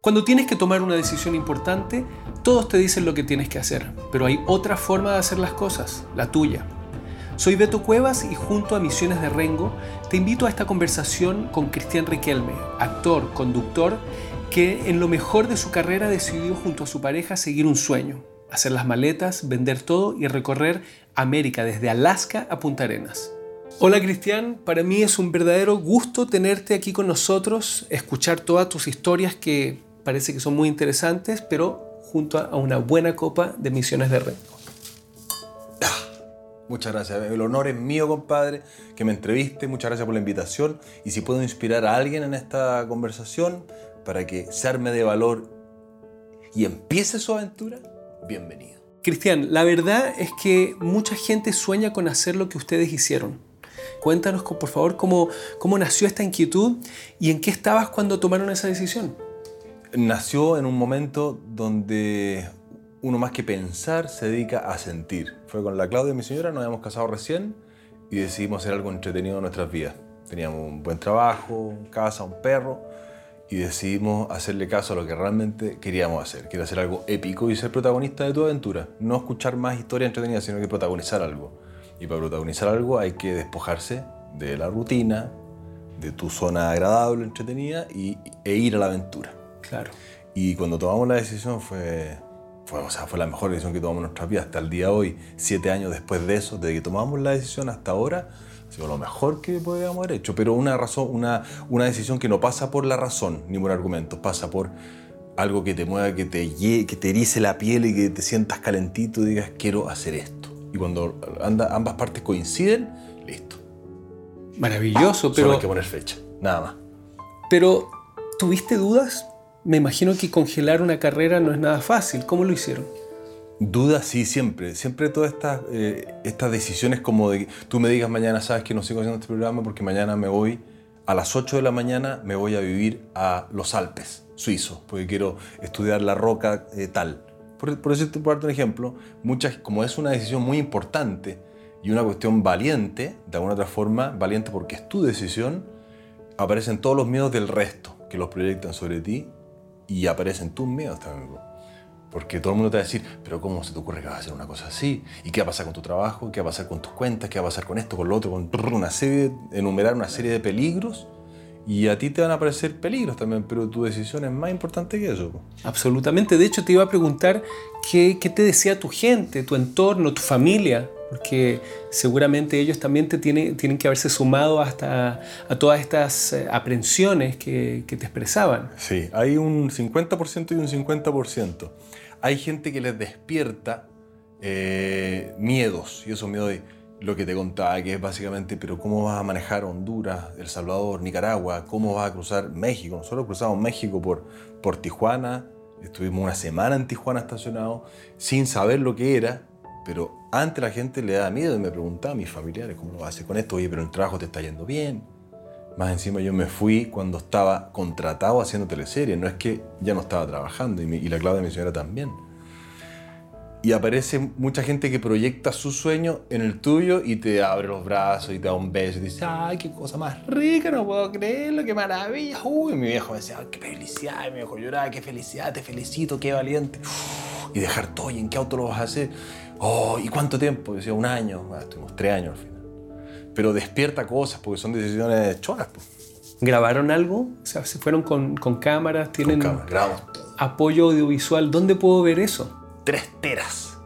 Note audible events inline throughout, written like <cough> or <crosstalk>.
Cuando tienes que tomar una decisión importante, todos te dicen lo que tienes que hacer, pero hay otra forma de hacer las cosas, la tuya. Soy Beto Cuevas y junto a Misiones de Rengo te invito a esta conversación con Cristian Riquelme, actor, conductor, que en lo mejor de su carrera decidió junto a su pareja seguir un sueño, hacer las maletas, vender todo y recorrer América desde Alaska a Punta Arenas. Hola Cristian, para mí es un verdadero gusto tenerte aquí con nosotros, escuchar todas tus historias que parece que son muy interesantes, pero junto a una buena copa de misiones de Rengo. Muchas gracias. El honor es mío, compadre, que me entreviste. Muchas gracias por la invitación. Y si puedo inspirar a alguien en esta conversación para que se arme de valor y empiece su aventura, bienvenido. Cristian, la verdad es que mucha gente sueña con hacer lo que ustedes hicieron. Cuéntanos, por favor, cómo, cómo nació esta inquietud y en qué estabas cuando tomaron esa decisión nació en un momento donde uno más que pensar se dedica a sentir. Fue con la Claudia, mi señora, nos habíamos casado recién y decidimos hacer algo entretenido en nuestras vidas. Teníamos un buen trabajo, casa, un perro y decidimos hacerle caso a lo que realmente queríamos hacer, que era hacer algo épico y ser protagonista de tu aventura. No escuchar más historias entretenidas, sino que protagonizar algo. Y para protagonizar algo hay que despojarse de la rutina, de tu zona agradable, entretenida y, e ir a la aventura. Claro. Y cuando tomamos la decisión fue, fue, o sea, fue la mejor decisión que tomamos en nuestra vida. Hasta el día de hoy, siete años después de eso, desde que tomamos la decisión hasta ahora, ha sido lo mejor que podíamos haber hecho. Pero una, razón, una, una decisión que no pasa por la razón ni por argumentos, pasa por algo que te mueva, que te, que te erice la piel y que te sientas calentito y digas, quiero hacer esto. Y cuando anda, ambas partes coinciden, listo. Maravilloso, pero... Solo hay que poner fecha, nada más. Pero, ¿tuviste dudas? Me imagino que congelar una carrera no es nada fácil. ¿Cómo lo hicieron? Dudas sí, siempre. Siempre todas estas, eh, estas decisiones como de tú me digas mañana, sabes que no sigo haciendo este programa porque mañana me voy, a las 8 de la mañana me voy a vivir a los Alpes suizos, porque quiero estudiar la roca eh, tal. Por, por decirte, por darte un ejemplo, muchas, como es una decisión muy importante y una cuestión valiente, de alguna otra forma, valiente porque es tu decisión, aparecen todos los miedos del resto que los proyectan sobre ti y aparecen tus miedos también. Porque todo el mundo te va a decir, pero ¿cómo se te ocurre que vas a hacer una cosa así? ¿Y qué va a pasar con tu trabajo? ¿Qué va a pasar con tus cuentas? ¿Qué va a pasar con esto, con lo otro? Con una serie, enumerar una serie de peligros. Y a ti te van a aparecer peligros también, pero tu decisión es más importante que eso. Absolutamente. De hecho, te iba a preguntar qué, qué te decía tu gente, tu entorno, tu familia porque seguramente ellos también te tienen, tienen que haberse sumado hasta a todas estas eh, aprensiones que, te expresaban. Sí, hay un 50% y un 50%. Hay gente que les despierta eh, miedos, y esos miedos de lo que te contaba, que es básicamente, pero ¿cómo vas a manejar Honduras, El Salvador, Nicaragua? ¿Cómo vas a cruzar México? Nosotros cruzamos México por, por Tijuana, estuvimos una semana en Tijuana estacionados, sin saber lo que era, pero antes la gente le da miedo y me preguntaba a mis familiares cómo lo hace con esto. Oye, pero el trabajo te está yendo bien. Más encima yo me fui cuando estaba contratado haciendo teleseries. No es que ya no estaba trabajando y, la clave de mi señora también. Y aparece mucha gente que proyecta su sueño en el tuyo y te abre los brazos y te da un beso y dice, ay, qué cosa más rica, no puedo creerlo, qué maravilla. Uy, mi viejo me decía, qué felicidad, y mi viejo lloraba, qué felicidad, te felicito, qué valiente. y dejar todo, ¿y en qué auto lo vas a hacer? Oh, ¿y cuánto tiempo? Decía, un año. Bueno, estuvimos tres años al final. Pero despierta cosas, porque son decisiones choras. ¿Grabaron algo? O sea, se fueron con, con cámaras, tienen con cámaras, apoyo audiovisual. ¿Dónde puedo ver eso? Tres teras.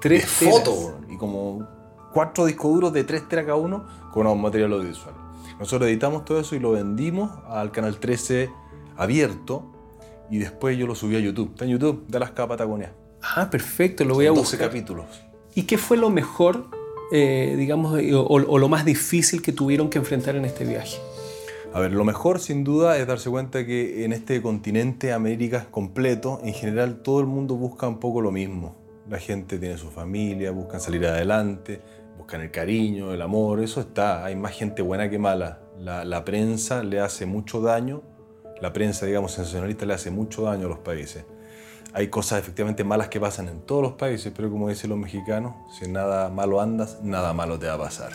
Tres de fotos. Y como cuatro discos duros de tres teras cada uno con un material audiovisual. Nosotros editamos todo eso y lo vendimos al canal 13 abierto y después yo lo subí a YouTube. Está en YouTube, de Alaska Patagonia. Ah, perfecto, lo voy a buscar. 12 capítulos. ¿Y qué fue lo mejor, eh, digamos, o, o, lo más difícil que tuvieron que enfrentar en este viaje? A ver, lo mejor sin duda es darse cuenta que en este continente América completo, en general todo el mundo busca un poco lo mismo. La gente tiene su familia, buscan salir adelante, buscan el cariño, el amor, eso está. Hay más gente buena que mala. La, la prensa le hace mucho daño, la prensa, digamos, sensacionalista le hace mucho daño a los países hay cosas efectivamente malas que pasan en todos los países, pero como dicen los mexicanos, si nada malo andas, nada malo te va a pasar.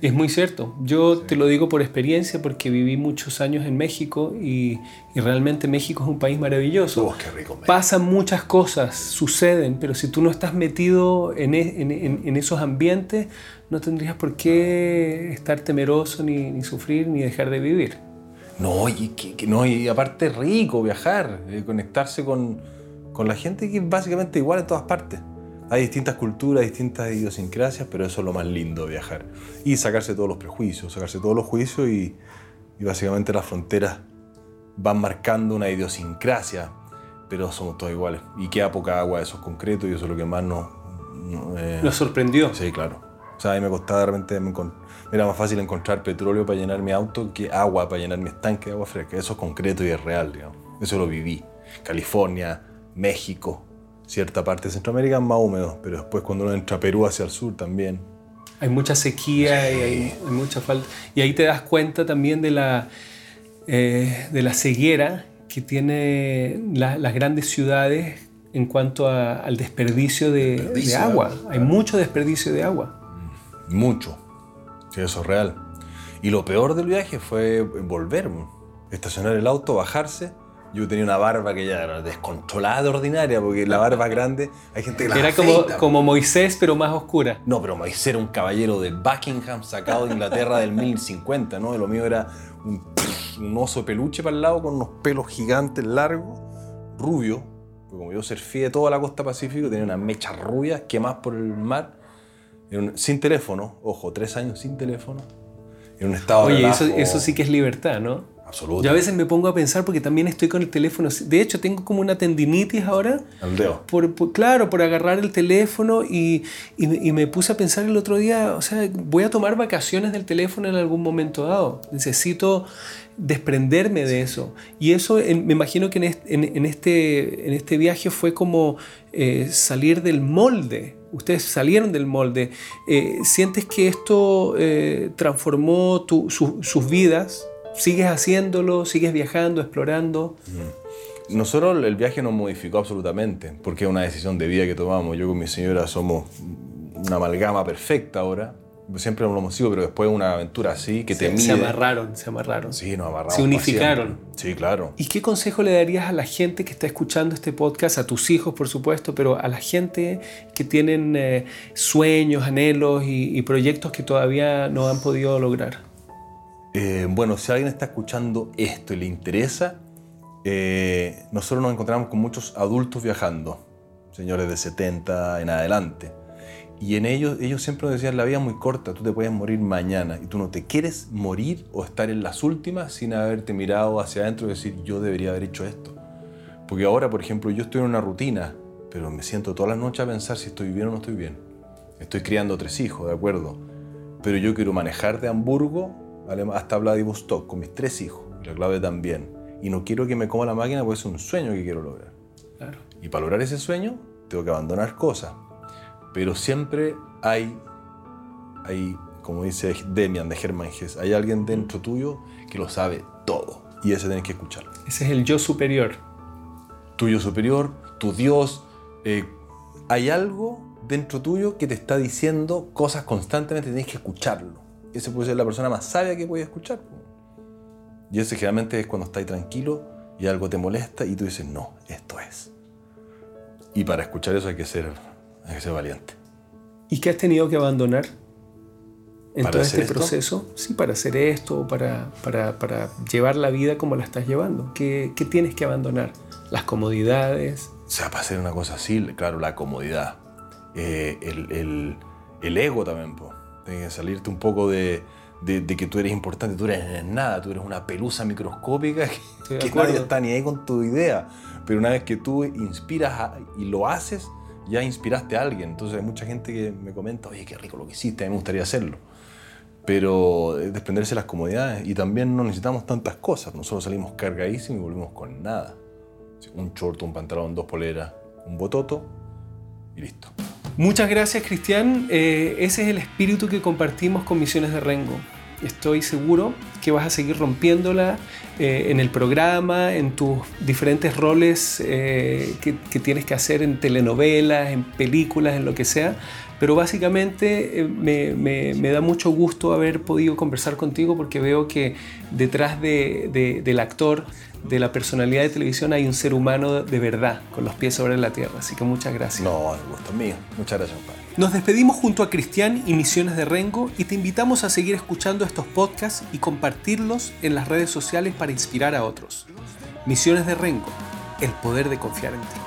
Es muy cierto. Yo te lo digo por experiencia porque viví muchos años en México y, y realmente México es un país maravilloso. Oh, qué rico. Pasan muchas cosas, suceden, pero si tú no estás metido en, e- en- en- en esos ambientes, no tendrías por qué estar temeroso, ni, ni sufrir, ni dejar de vivir. No, y, que- no, y aparte rico viajar, eh, conectarse con, con la gente que es básicamente igual en todas partes. Hay distintas culturas, distintas idiosincrasias, pero eso es lo más lindo de viajar. Y sacarse todos los prejuicios, sacarse todos los juicios y, y básicamente las fronteras van marcando una idiosincrasia, pero somos todos iguales. Y queda poca agua, eso es concreto y eso es lo que más nos... nos, eh, Nos sorprendió. Sí, claro. O sea, a mí me costaba de me encon- era más fácil encontrar petróleo para llenar mi auto que agua para llenar mi estanque de agua fresca. Eso es concreto y es real, digamos. Eso lo viví. California, México, cierta parte de Centroamérica es más húmedo, pero después cuando uno entra a Perú hacia el sur también. Hay mucha sequía y hay, hay mucha falta. Y ahí te das cuenta también de la, eh, de la ceguera que tienen la- las grandes ciudades en cuanto a- al desperdicio de, Desperdicio de de agua. Hay mucho desperdicio de agua. Mucho. Sí, eso es real. Y lo peor del viaje fue volver, estacionar el auto, bajarse. Yo tenía una barba que ya era descontrolada de ordinaria, porque la barba grande, hay gente que la Era como, como Moisés, pero más oscura. No, pero Moisés era un caballero de Buckingham sacado de Inglaterra del 1050, ¿no? Lo mío era un, un oso de peluche para el lado con unos pelos gigantes largos, rubio. Porque como yo surfé toda la costa pacífico, tenía unas mechas rubias quemadas por el mar. Un- sin teléfono, ojo, tres años sin teléfono. En un estado de Oye, eso, relajo eso sí que es libertad, ¿no? Absoluto. Yo a veces me pongo a pensar porque también estoy con el teléfono. De hecho, tengo como una tendinitis ahora. Al dedo. Por, por- claro, por agarrar el teléfono y, y me- y me puse a pensar el otro día, o sea, voy a tomar vacaciones del teléfono en algún momento dado. Necesito desprenderme de eso. Y eso en- me imagino que en este, en, en este, en este viaje fue como eh, salir del molde. Ustedes salieron del molde. Eh, ¿Sientes que esto eh, transformó tu- su- sus vidas? ¿Sigues haciéndolo? ¿Sigues viajando, explorando? Nosotros el viaje nos modificó absolutamente, porque es una decisión de vida que tomamos. Yo con mi señora somos una amalgama perfecta ahora. Siempre lo hemos sido, pero después de una aventura así que te Se, mide. se amarraron, se amarraron. Sí, nos amarramos. Se unificaron. Sí, claro. ¿Y qué consejo le darías a la gente que está escuchando este podcast, a tus hijos por supuesto, pero a la gente que tienen eh, sueños, anhelos y, y proyectos que todavía no han podido lograr? Eh, bueno, si alguien está escuchando esto y le interesa, eh, nosotros nos encontramos con muchos adultos viajando, señores de 70 en adelante. Y en ellos, ellos siempre nos decían, la vida es muy corta, tú te puedes morir mañana y tú no te quieres morir o estar en las últimas sin haberte mirado hacia adentro y decir, yo debería haber hecho esto. Porque ahora, por ejemplo, yo estoy en una rutina, pero me siento todas las noches a pensar si estoy bien o no estoy bien. Estoy criando tres hijos, ¿de acuerdo? Pero yo quiero manejar de Hamburgo hasta Vladivostok con mis tres hijos, la clave también. Y no quiero que me coma la máquina porque es un sueño que quiero lograr. Claro. Y para lograr ese sueño, tengo que abandonar cosas. Pero siempre hay, hay como dice Demian de Germán Hesse, hay alguien dentro tuyo que lo sabe todo. Y ese tenés que escucharlo. Ese es el yo superior. Tuyo superior, tu Dios. eh, hay algo dentro tuyo que te está diciendo cosas constantemente, tenés que escucharlo. Ese puede ser la persona más sabia que puedes escuchar. Y ese generalmente es cuando estás tranquilo y algo te molesta y tú dices, no, esto es. Y para escuchar eso hay que ser, hay que ser valiente. ¿Y qué has tenido que abandonar en ¿Para todo este esto? proceso? Sí, para hacer esto, para, para, para llevar la vida como la estás llevando. ¿Qué, qué tienes que abandonar? Las comodidades. O sea, para hacer una cosa así, claro, la comodidad. Eh, el, el- el ego también, po. Que salirte un poco de, de- de que tú eres importante, tú eres nada, tú eres una pelusa microscópica <laughs> que, que nadie está ni ahí con tu idea. Pero una vez que tú inspiras a- y lo haces, ya inspiraste a alguien. Entonces hay mucha gente que me comenta, oye, qué rico lo que hiciste, a mí me gustaría hacerlo. Pero es desprenderse de las comodidades y también no necesitamos tantas cosas. Nosotros salimos cargadísimos y volvemos con nada. Un short, un pantalón, dos poleras, un bototo y listo. Muchas gracias, Cristian. Eh, ese es el espíritu que compartimos con Misiones de Rengo. Estoy seguro que vas a seguir rompiéndola eh, en el programa, en tus diferentes roles eh, que, que tienes que hacer en telenovelas, en películas, en lo que sea. Pero básicamente eh, me, da mucho gusto haber podido conversar contigo porque veo que detrás del actor, de la personalidad de televisión, hay un ser humano de verdad, con los pies sobre la tierra. Así que muchas gracias. No, el gusto mío. Muchas gracias, padre. Nos despedimos junto a Cristian y Misiones de Rengo y te invitamos a seguir escuchando estos podcasts y compartirlos en las redes sociales para inspirar a otros. Misiones de Rengo, el poder de confiar en ti.